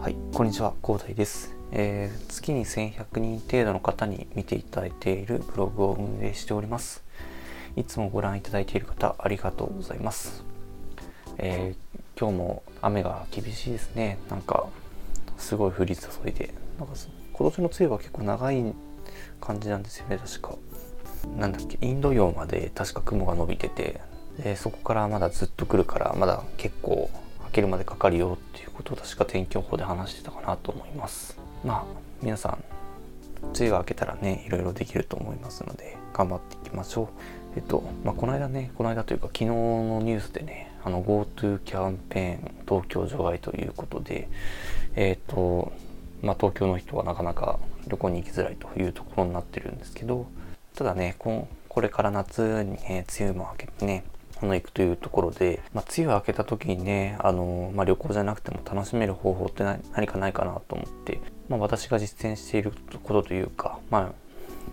はい、こんにちは、広大です、えー月に1100人程度の方に見ていただいているブログを運営しております。いつもご覧いただいている方、ありがとうございます。えー今日も雨が厳しいですね。なんか、すごい降り注いで、なんか今年の梅雨は結構長い感じなんですよね、確か。なんだっけ、インド洋まで確か雲が伸びてて、でそこからまだずっと来るから、まだ結構けるまでかかるよっていうことを確か天気予報で話してたかなと思います。まあ、皆さん、梅雨が明けたらね、いろいろできると思いますので、頑張っていきましょう。えっと、まあ、この間ね、この間というか昨日のニュースでね、あの GoTo キャンペーン東京除外ということで、えっと、まあ、東京の人はなかなか旅行に行きづらいというところになってるんですけど、ただね、ここれから夏にね、梅雨も明けてね、あの行くというところで、まあ、梅雨明けた時にね、あの、まあ、旅行じゃなくても楽しめる方法って何何かないかなと思って、まあ、私が実践していることというか、ま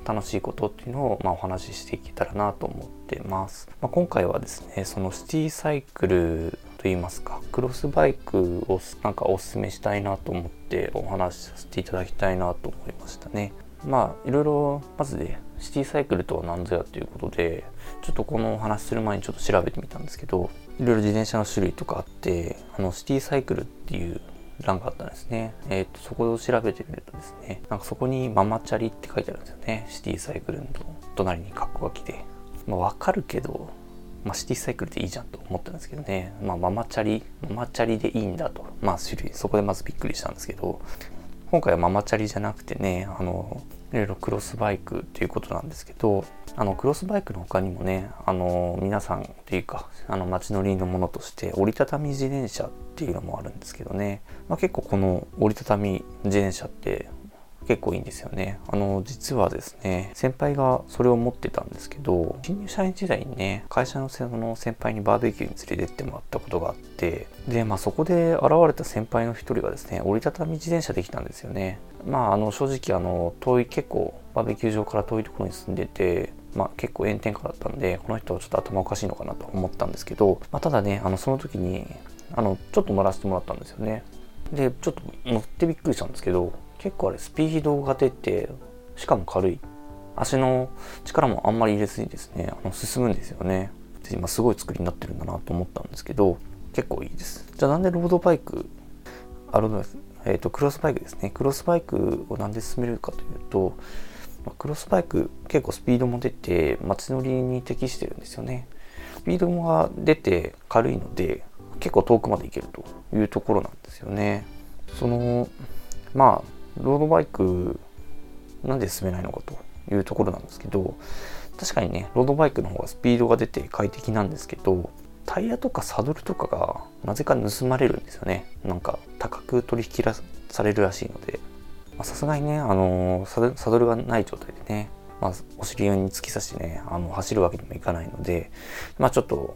あ、楽しいことっていうのを、まあ、お話ししていけたらなと思ってます。まあ、今回はですね、そのシティサイクルといいますか、クロスバイクをなんかお勧めしたいなと思ってお話しさせていただきたいなと思いましたね。まあいろいろまずでシティサイクルとは何ぞやということでちょっとこのお話しする前にちょっと調べてみたんですけどいろいろ自転車の種類とかあってあのシティサイクルっていう欄があったんですね。えっ、と、そこを調べてみるとですね、なんかそこにママチャリって書いてあるんですよね。シティサイクルの隣にカッコが来て。まあわかるけど、まあシティサイクルでいいじゃんと思ったんですけどね。まあママチャリ、ママチャリでいいんだと。まあ種類、そこでまずびっくりしたんですけど、今回はママチャリじゃなくてね、あの、いろいろクロスバイクっていうことなんですけど、あの、クロスバイクの他にもね、あの、皆さんというか、あの、街乗りのものとして、折りたたみ自転車っていうのもあるんですけどね、まあ、結構この折りたたみ自転車って結構いいんですよね。あの、実はですね、先輩がそれを持ってたんですけど、新入社員時代にね、会社のその先輩にバーベキューに連れてってもらったことがあって、で、まあそこで現れた先輩の一人がですね、折りたたみ自転車できたんですよね。まあ、あの、正直あの、遠い結構バーベキュー場から遠いところに住んでて、まあ、結構炎天下だったんで、この人はちょっと頭おかしいのかなと思ったんですけど、まあ、ただね、あの、その時に、あの、ちょっと乗らせてもらったんですよね。で、ちょっと乗ってびっくりしたんですけど、結構あれスピードが出て、しかも軽い。足の力もあんまり入れずにですね、あの進むんですよね。今すごい作りになってるんだなと思ったんですけど、結構いいです。じゃあなんでロードバイク、あの、えっ、と、クロスバイクですね。クロスバイクをなんで進めるかというと、まクロスバイク結構スピードも出て街乗りに適してるんですよね。スピードが出て軽いので結構遠くまで行けるというところなんですよね。そのまあロードバイクなんで進めないのかというところなんですけど確かにねロードバイクの方がスピードが出て快適なんですけどタイヤとかサドルとかがなぜか盗まれるんですよねなんか高く取引らされるらしいのでさすがにね、あのーサドサドルがない状態でね、まあ、お尻に突き刺してね、あの走るわけにもいかないので、まあちょっと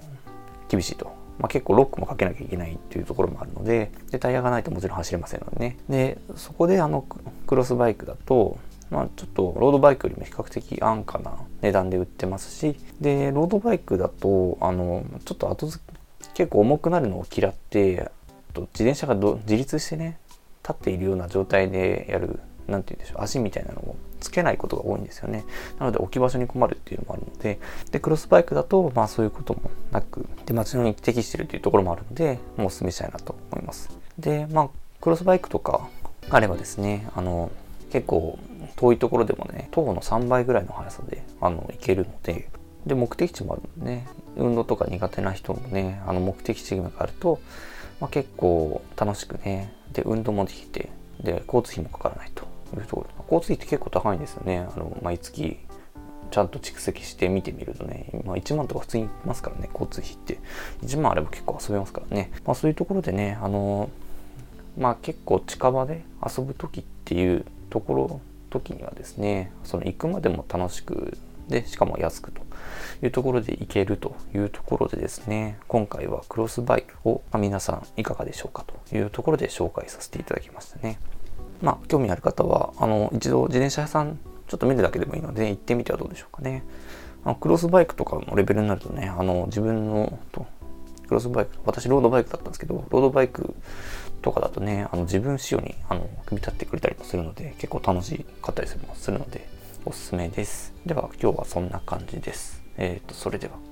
厳しいと。まあ結構ロックもかけなきゃいけないっていうところもあるので、で、タイヤがないともちろん走れませんのでね。で、そこであのクロスバイクだと、まあちょっとロードバイクよりも比較的安価な値段で売ってますし、で、ロードバイクだと、あの、ちょっと後付け結構重くなるのを嫌って、と自転車がど自立してね、立っているような状態でやる、なんて言うんでしょう、足みたいなのをつけないことが多いんですよね。なので置き場所に困るっていうのもあるので、で、クロスバイクだと、まあそういうこともなく、で、街乗りに適してるっていうところもあるので、もうお勧めしたいなと思います。で、まあ、クロスバイクとかあればですね、あの、結構遠いところでもね、徒歩の3倍ぐらいの速さで、あの、行けるので、で、目的地もあるのでね、運動とか苦手な人もね、あの、目的地があると、まあ、結構楽しくね、で、運動もできて、で、交通費もかからないというところ。交通費って結構高いんですよね。あの、毎月、ちゃんと蓄積して見てみるとね、まあ、1万とか普通にいますからね、交通費って。1万あれば結構遊べますからね。まあ、そういうところでね、あの、まあ、結構近場で遊ぶ時っていうところ、時にはですね、その行くまでも楽しく、で、しかも安くというところで行けるというところでですね、今回はクロスバイクを、まあ皆さんいかがでしょうかというところで紹介させていただきましたね。まあ、興味ある方は、あの、一度自転車屋さんちょっと見るだけでもいいので、行ってみてはどうでしょうかね。あのクロスバイクとかのレベルになるとね、あの、自分のと、クロスバイク、私ロードバイクだったんですけど、ロードバイクとかだとね、あの自分仕様にあの組み立ってくれたりもするので、結構楽しかったりするので、おすすめです。では今日はそんな感じです。えっ、ー、と、それでは。